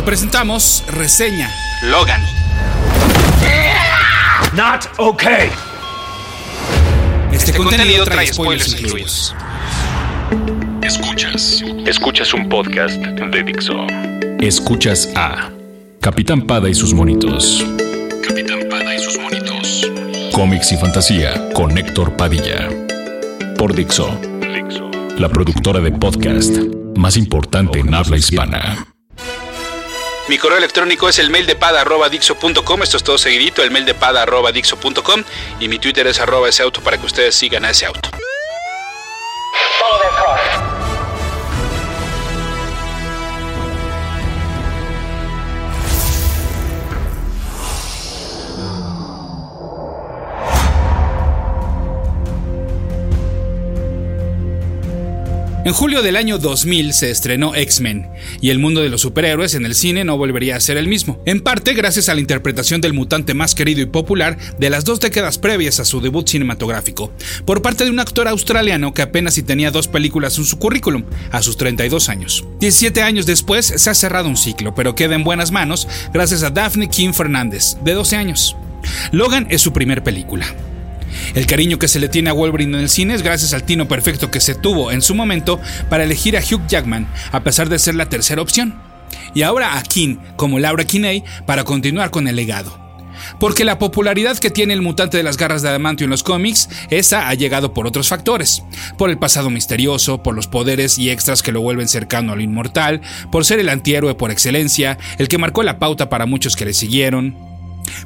Hoy presentamos reseña Logan. Not okay. Este, contenido, trae spoilers incluidos. Escuchas. Escuchas un podcast de Dixo. Escuchas a Capitán Pada y sus monitos. Capitán Pada y sus monitos. Cómics y fantasía con Héctor Padilla. Por Dixo, Dixo. la productora de podcast más importante en habla hispana. Mi correo electrónico es el mail de pada.dixo.com. Esto es todo seguidito, el mail de pada.dixo.com. Y mi Twitter es arroba ese auto para que ustedes sigan a ese auto. En julio del año 2000 se estrenó X-Men, y el mundo de los superhéroes en el cine no volvería a ser el mismo, en parte gracias a la interpretación del mutante más querido y popular de las dos décadas previas a su debut cinematográfico, por parte de un actor australiano que apenas si tenía dos películas en su currículum, a sus 32 años. 17 años después se ha cerrado un ciclo, pero queda en buenas manos gracias a Daphne King Fernández, de 12 años. Logan es su primer película. El cariño que se le tiene a Wolverine en el cine es gracias al tino perfecto que se tuvo en su momento para elegir a Hugh Jackman, a pesar de ser la tercera opción. Y ahora a King, como Laura Kinney, para continuar con el legado. Porque la popularidad que tiene el mutante de las garras de adamantio en los cómics, esa ha llegado por otros factores. Por el pasado misterioso, por los poderes y extras que lo vuelven cercano a lo inmortal, por ser el antihéroe por excelencia, el que marcó la pauta para muchos que le siguieron,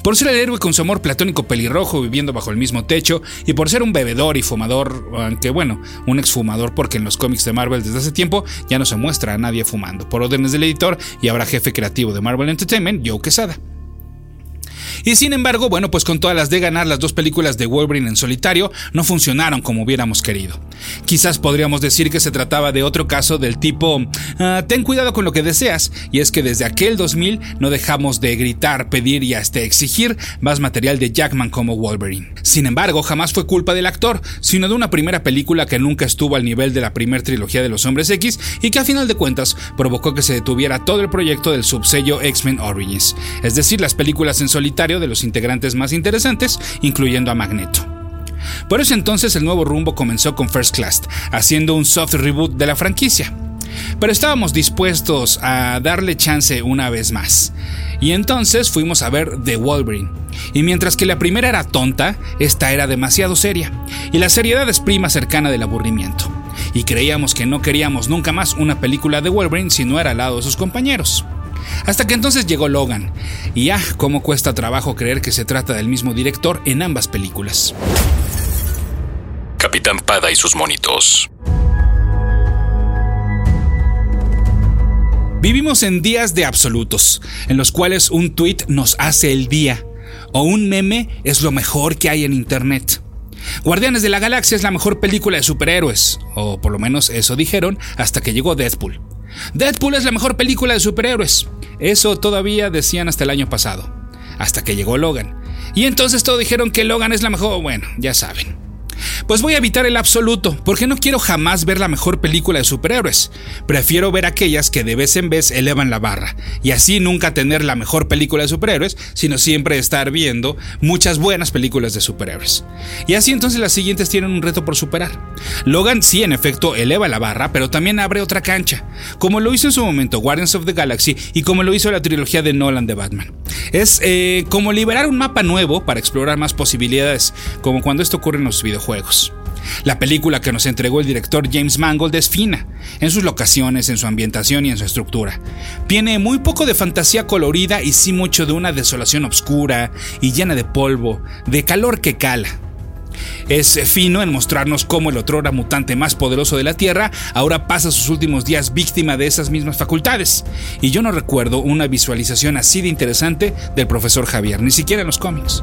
por ser el héroe con su amor platónico pelirrojo viviendo bajo el mismo techo y por ser un bebedor y fumador, aunque bueno, un exfumador porque en los cómics de Marvel desde hace tiempo ya no se muestra a nadie fumando, por órdenes del editor y ahora jefe creativo de Marvel Entertainment, Joe Quesada. Y sin embargo, bueno, pues con todas las de ganar, las dos películas de Wolverine en solitario no funcionaron como hubiéramos querido. Quizás podríamos decir que se trataba de otro caso del tipo, ah, ten cuidado con lo que deseas, y es que desde aquel 2000 no dejamos de gritar, pedir y hasta exigir más material de Jackman como Wolverine. Sin embargo, jamás fue culpa del actor, sino de una primera película que nunca estuvo al nivel de la primera trilogía de los Hombres X y que a final de cuentas provocó que se detuviera todo el proyecto del subsello X-Men Origins, es decir, las películas en solitario de los integrantes más interesantes, incluyendo a Magneto. Por eso entonces el nuevo rumbo comenzó con First Class, haciendo un soft reboot de la franquicia. Pero estábamos dispuestos a darle chance una vez más. Y entonces fuimos a ver The Wolverine. Y mientras que la primera era tonta, esta era demasiado seria. Y la seriedad es prima cercana del aburrimiento. Y creíamos que no queríamos nunca más una película de Wolverine si no era al lado de sus compañeros. Hasta que entonces llegó Logan, y ah, cómo cuesta trabajo creer que se trata del mismo director en ambas películas. Capitán Pada y sus monitos. Vivimos en días de absolutos, en los cuales un tweet nos hace el día, o un meme es lo mejor que hay en Internet. Guardianes de la Galaxia es la mejor película de superhéroes, o por lo menos eso dijeron hasta que llegó Deadpool. Deadpool es la mejor película de superhéroes. Eso todavía decían hasta el año pasado, hasta que llegó Logan. Y entonces todos dijeron que Logan es la mejor, bueno, ya saben. Pues voy a evitar el absoluto, porque no quiero jamás ver la mejor película de superhéroes. Prefiero ver aquellas que de vez en vez elevan la barra, y así nunca tener la mejor película de superhéroes, sino siempre estar viendo muchas buenas películas de superhéroes. Y así entonces las siguientes tienen un reto por superar. Logan sí en efecto eleva la barra, pero también abre otra cancha, como lo hizo en su momento Guardians of the Galaxy y como lo hizo la trilogía de Nolan de Batman. Es eh, como liberar un mapa nuevo para explorar más posibilidades, como cuando esto ocurre en los videojuegos. La película que nos entregó el director James Mangold es fina, en sus locaciones, en su ambientación y en su estructura. Tiene muy poco de fantasía colorida y sí mucho de una desolación oscura y llena de polvo, de calor que cala. Es fino en mostrarnos cómo el otrora mutante más poderoso de la Tierra ahora pasa sus últimos días víctima de esas mismas facultades. Y yo no recuerdo una visualización así de interesante del profesor Javier, ni siquiera en los cómics.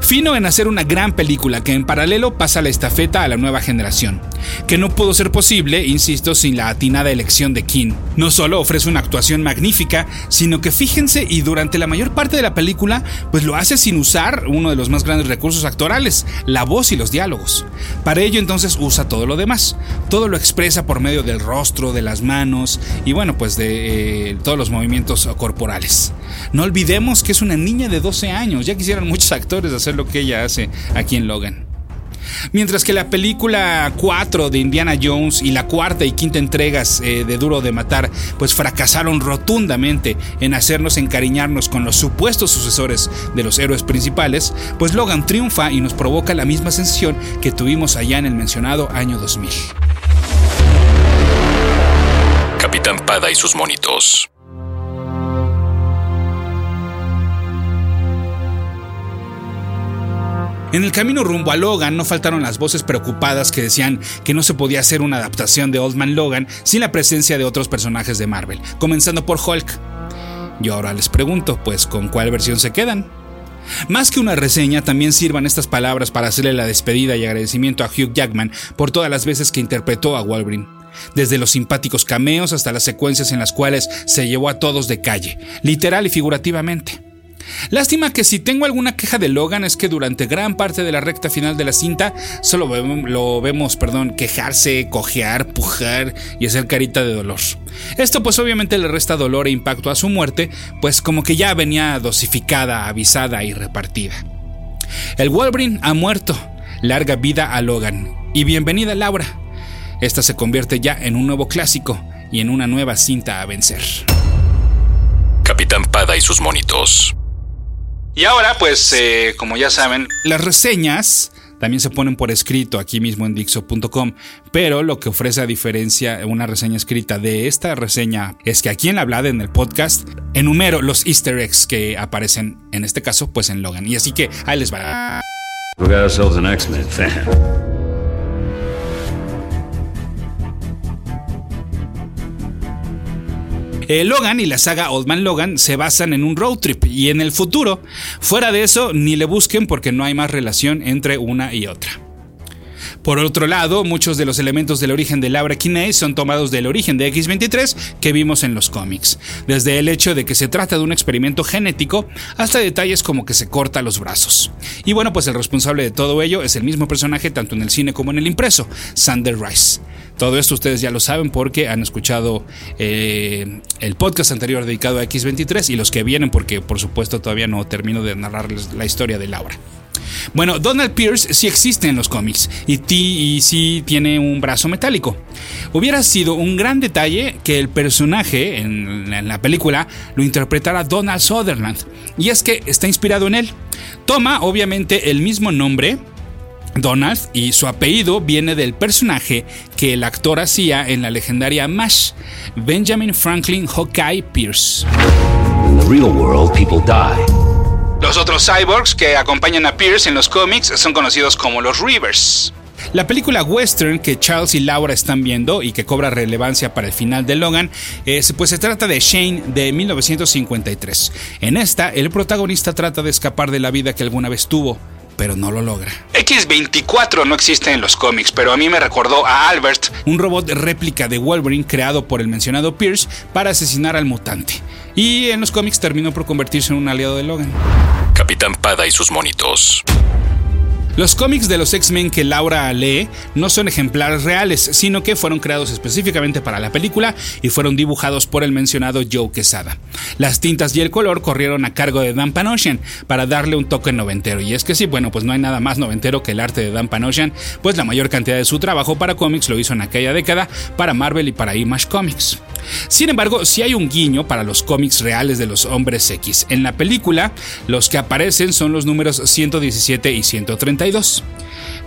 Fino en hacer una gran película que en paralelo pasa la estafeta a la nueva generación. que no pudo ser posible, insisto, sin la atinada elección de King. No solo ofrece una actuación magnífica, sino que fíjense y durante la mayor parte de la película, pues lo hace sin usar uno de los más grandes recursos actorales, la voz y los diálogos. Para ello entonces usa todo lo demás, todo lo expresa por medio del rostro, de las manos y bueno, pues de eh, todos los movimientos corporales. No olvidemos que es una niña de 12 años, ya quisieran muchos actores hacer lo que ella hace aquí en Logan. Mientras que la película 4 de Indiana Jones y la cuarta y quinta entregas eh, de Duro de Matar pues fracasaron rotundamente en hacernos encariñarnos con los supuestos sucesores de los héroes principales, pues Logan triunfa y nos provoca la misma sensación que tuvimos allá en el mencionado año 2000. Capitán Pada y sus monitos. En el camino rumbo a Logan no faltaron las voces preocupadas que decían que no se podía hacer una adaptación de Old Man Logan sin la presencia de otros personajes de Marvel, comenzando por Hulk. Yo ahora les pregunto, pues, ¿con cuál versión se quedan? Más que una reseña, también sirvan estas palabras para hacerle la despedida y agradecimiento a Hugh Jackman por todas las veces que interpretó a Wolverine. Desde los simpáticos cameos hasta las secuencias en las cuales se llevó a todos de calle, literal y figurativamente. Lástima que si tengo alguna queja de Logan es que durante gran parte de la recta final de la cinta solo lo vemos, perdón, quejarse, cojear, pujar y hacer carita de dolor. Esto pues obviamente le resta dolor e impacto a su muerte, pues como que ya venía dosificada, avisada y repartida. El Wolverine ha muerto. Larga vida a Logan. Y bienvenida Laura. Esta se convierte ya en un nuevo clásico y en una nueva cinta a vencer. Capitán Pada y sus monitos. Y ahora, pues, eh, como ya saben, las reseñas también se ponen por escrito aquí mismo en Dixo.com, pero lo que ofrece a diferencia una reseña escrita de esta reseña es que aquí en la Hablada, en el podcast, enumero los easter eggs que aparecen, en este caso, pues en Logan. Y así que ahí les va. We got ourselves an X-Men fan. Eh, Logan y la saga Old Man Logan se basan en un road trip y en el futuro. Fuera de eso, ni le busquen porque no hay más relación entre una y otra. Por otro lado, muchos de los elementos del origen de Laura Kinney son tomados del origen de X-23 que vimos en los cómics, desde el hecho de que se trata de un experimento genético hasta detalles como que se corta los brazos. Y bueno, pues el responsable de todo ello es el mismo personaje tanto en el cine como en el impreso, Sander Rice. Todo esto ustedes ya lo saben porque han escuchado eh, el podcast anterior dedicado a X23 y los que vienen porque por supuesto todavía no termino de narrarles la historia de Laura. Bueno, Donald Pierce sí existe en los cómics y, y sí tiene un brazo metálico. Hubiera sido un gran detalle que el personaje en, en la película lo interpretara Donald Sutherland y es que está inspirado en él. Toma obviamente el mismo nombre Donald y su apellido viene del personaje que el actor hacía en la legendaria MASH, Benjamin Franklin Hawkeye Pierce. Los otros cyborgs que acompañan a Pierce en los cómics son conocidos como los Reavers. La película western que Charles y Laura están viendo y que cobra relevancia para el final de Logan, es, pues se trata de Shane de 1953. En esta, el protagonista trata de escapar de la vida que alguna vez tuvo pero no lo logra. X24 no existe en los cómics, pero a mí me recordó a Albert, un robot réplica de Wolverine creado por el mencionado Pierce para asesinar al mutante. Y en los cómics terminó por convertirse en un aliado de Logan. Capitán Pada y sus monitos. Los cómics de los X-Men que Laura lee no son ejemplares reales, sino que fueron creados específicamente para la película y fueron dibujados por el mencionado Joe Quesada. Las tintas y el color corrieron a cargo de Dan Panosian para darle un toque noventero. Y es que sí, bueno, pues no hay nada más noventero que el arte de Dan Panosian, pues la mayor cantidad de su trabajo para cómics lo hizo en aquella década para Marvel y para Image Comics. Sin embargo, sí hay un guiño para los cómics reales de los hombres X. En la película, los que aparecen son los números 117 y 132.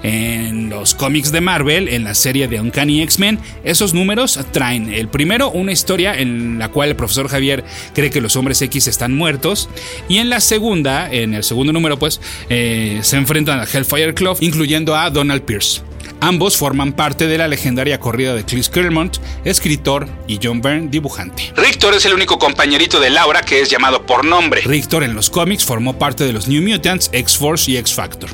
En los cómics de Marvel, en la serie de Uncanny X-Men, esos números traen el primero una historia en la cual el profesor Javier cree que los hombres X están muertos y en la segunda, en el segundo número pues, eh, se enfrentan a Hellfire Club incluyendo a Donald Pierce. Ambos forman parte de la legendaria corrida de Chris Claremont, escritor, y John Byrne, dibujante. Rictor es el único compañerito de Laura que es llamado por nombre. Rictor en los cómics formó parte de los New Mutants, X-Force y X-Factor.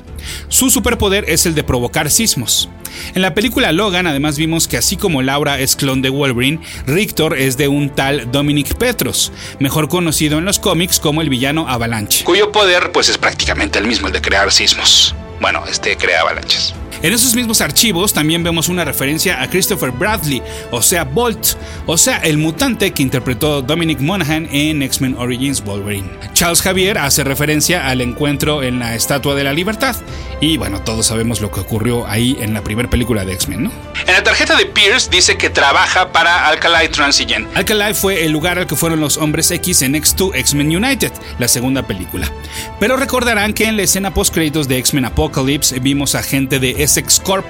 Su superpoder es el de provocar sismos. En la película Logan además vimos que así como Laura es clon de Wolverine, Rictor es de un tal Dominic Petros, mejor conocido en los cómics como el villano Avalanche, cuyo poder pues es prácticamente el mismo, el de crear sismos. Bueno, este crea avalanches. En esos mismos archivos también vemos una referencia a Christopher Bradley, o sea, Bolt, o sea, el mutante que interpretó Dominic Monaghan en X-Men Origins Wolverine. Charles Javier hace referencia al encuentro en la Estatua de la Libertad, y bueno, todos sabemos lo que ocurrió ahí en la primera película de X-Men, ¿no? En la tarjeta de Pierce dice que trabaja para Alkali Transigen. Alkali fue el lugar al que fueron los hombres X en X2 X-Men United, la segunda película. Pero recordarán que en la escena post-créditos de X-Men Apocalypse vimos a gente de Essex Corp.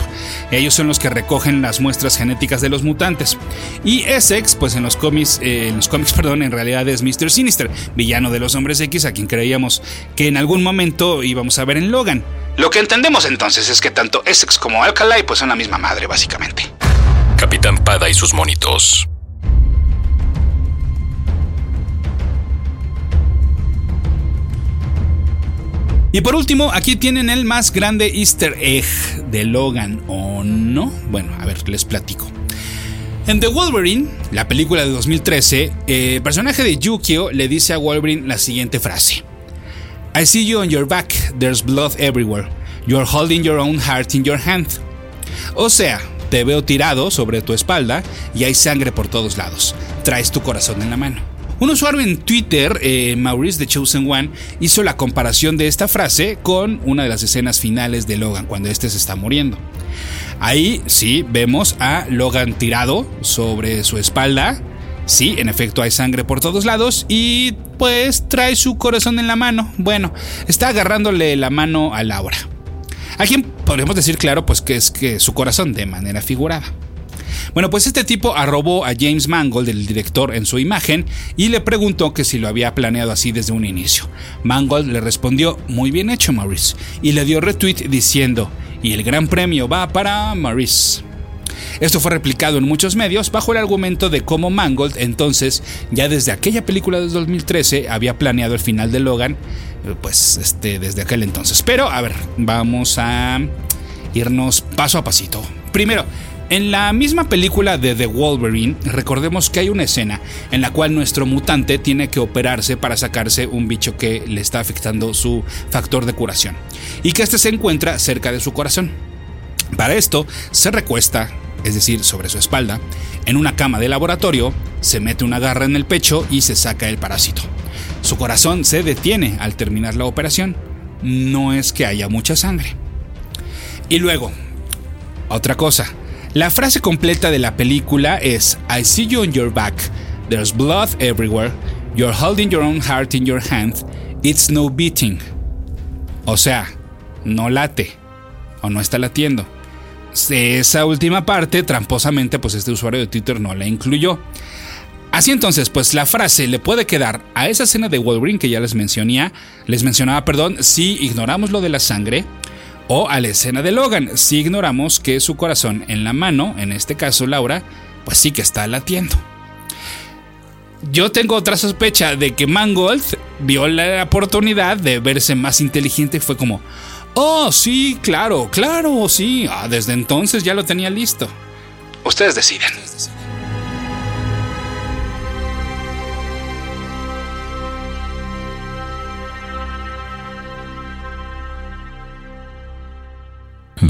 Ellos son los que recogen las muestras genéticas de los mutantes. Y Essex, pues en los cómics, eh, en los cómics, perdón, en realidad es Mr. Sinister, villano de los hombres X, a quien creíamos que en algún momento íbamos a ver en Logan. Lo que entendemos entonces es que tanto Essex como Alkali pues son la misma madre, básicamente. Capitán Pada y sus monitos. Y por último, aquí tienen el más grande easter egg de Logan, ¿o no? Bueno, a ver, les platico. En The Wolverine, la película de 2013, el personaje de Yukio le dice a Wolverine la siguiente frase. I see you on your back, there's blood everywhere. You're holding your own heart in your hand. O sea, te veo tirado sobre tu espalda y hay sangre por todos lados. Traes tu corazón en la mano. Un usuario en Twitter, eh, Maurice The Chosen One, hizo la comparación de esta frase con una de las escenas finales de Logan, cuando este se está muriendo. Ahí sí vemos a Logan tirado sobre su espalda. Sí, en efecto hay sangre por todos lados y pues trae su corazón en la mano. Bueno, está agarrándole la mano a Laura. A quien podemos decir claro pues que es que su corazón de manera figurada. Bueno, pues este tipo arrobó a James Mangold, el director, en su imagen y le preguntó que si lo había planeado así desde un inicio. Mangold le respondió, muy bien hecho Maurice, y le dio retweet diciendo, y el gran premio va para Maurice. Esto fue replicado en muchos medios bajo el argumento de cómo Mangold entonces, ya desde aquella película de 2013, había planeado el final de Logan, pues este, desde aquel entonces. Pero, a ver, vamos a irnos paso a pasito. Primero, en la misma película de The Wolverine, recordemos que hay una escena en la cual nuestro mutante tiene que operarse para sacarse un bicho que le está afectando su factor de curación y que este se encuentra cerca de su corazón. Para esto, se recuesta, es decir, sobre su espalda, en una cama de laboratorio, se mete una garra en el pecho y se saca el parásito. Su corazón se detiene al terminar la operación. No es que haya mucha sangre. Y luego, otra cosa, la frase completa de la película es I see you on your back, there's blood everywhere, you're holding your own heart in your hand, it's no beating. O sea, no late o no está latiendo. Esa última parte, tramposamente, pues este usuario de Twitter no la incluyó. Así entonces, pues la frase le puede quedar a esa escena de Wolverine que ya les mencionaba, les mencionaba, perdón, si ignoramos lo de la sangre, o a la escena de Logan, si ignoramos que su corazón en la mano, en este caso Laura, pues sí que está latiendo. Yo tengo otra sospecha de que Mangold vio la oportunidad de verse más inteligente y fue como, oh, sí, claro, claro, sí, ah, desde entonces ya lo tenía listo. Ustedes deciden.